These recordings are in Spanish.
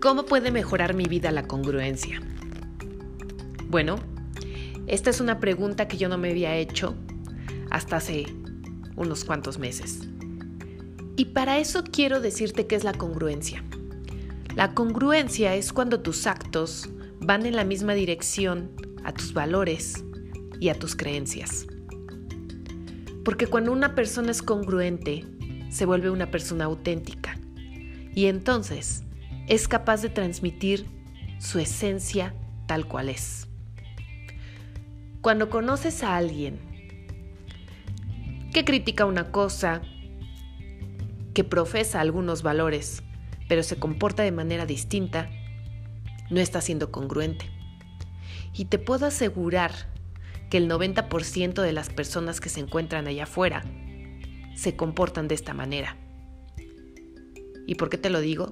¿Cómo puede mejorar mi vida la congruencia? Bueno, esta es una pregunta que yo no me había hecho hasta hace unos cuantos meses. Y para eso quiero decirte qué es la congruencia. La congruencia es cuando tus actos van en la misma dirección a tus valores y a tus creencias. Porque cuando una persona es congruente, se vuelve una persona auténtica. Y entonces es capaz de transmitir su esencia tal cual es. Cuando conoces a alguien que critica una cosa, que profesa algunos valores, pero se comporta de manera distinta, no está siendo congruente. Y te puedo asegurar que el 90% de las personas que se encuentran allá afuera se comportan de esta manera. ¿Y por qué te lo digo?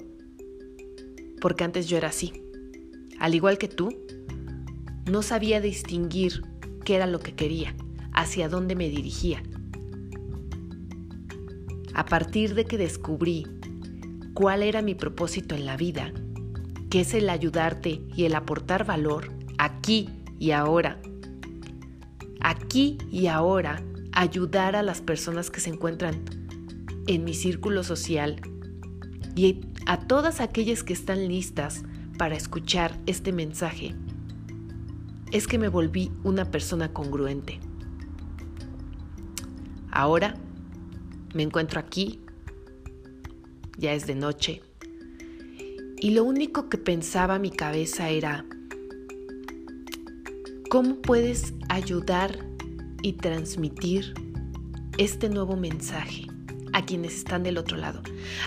Porque antes yo era así. Al igual que tú, no sabía distinguir qué era lo que quería, hacia dónde me dirigía. A partir de que descubrí cuál era mi propósito en la vida, que es el ayudarte y el aportar valor aquí y ahora. Aquí y ahora ayudar a las personas que se encuentran en mi círculo social y a todas aquellas que están listas para escuchar este mensaje, es que me volví una persona congruente. Ahora me encuentro aquí ya es de noche, y lo único que pensaba mi cabeza era, ¿cómo puedes ayudar y transmitir este nuevo mensaje quienes están del otro lado,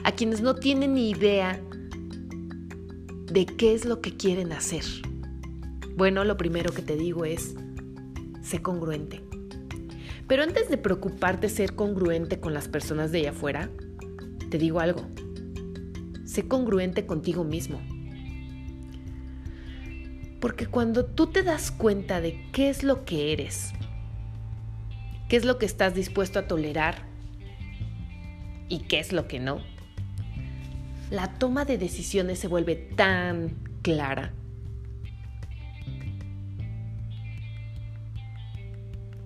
a quienes no tienen ni idea de qué es lo que quieren hacer? Bueno, lo primero que te digo es, sé congruente. Pero antes de preocuparte ser congruente con las personas de allá afuera, te digo algo, sé congruente contigo mismo. Porque cuando tú te das cuenta de qué es lo que eres, qué es lo que estás dispuesto a tolerar y qué es lo que no, la toma de decisiones se vuelve tan clara.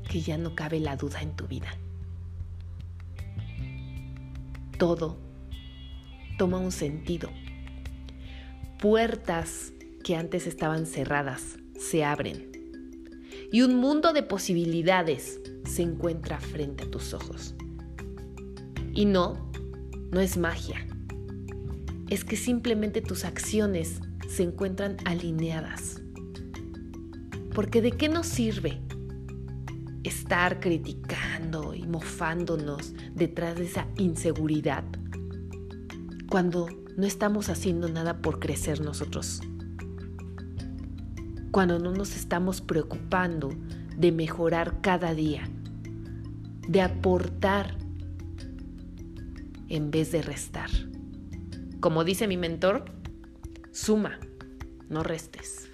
que ya no cabe la duda en tu vida. todo toma un sentido. Puertas que antes estaban cerradas se abren y un mundo de posibilidades se encuentra frente a tus ojos. Y no, no es magia. Es que simplemente tus acciones se encuentran alineadas. Porque ¿de qué nos sirve estar criticando y mofándonos detrás de esa inseguridad cuando no estamos haciendo nada por crecer nosotros. Cuando no nos estamos preocupando de mejorar cada día, de aportar en vez de restar. Como dice mi mentor, suma, no restes.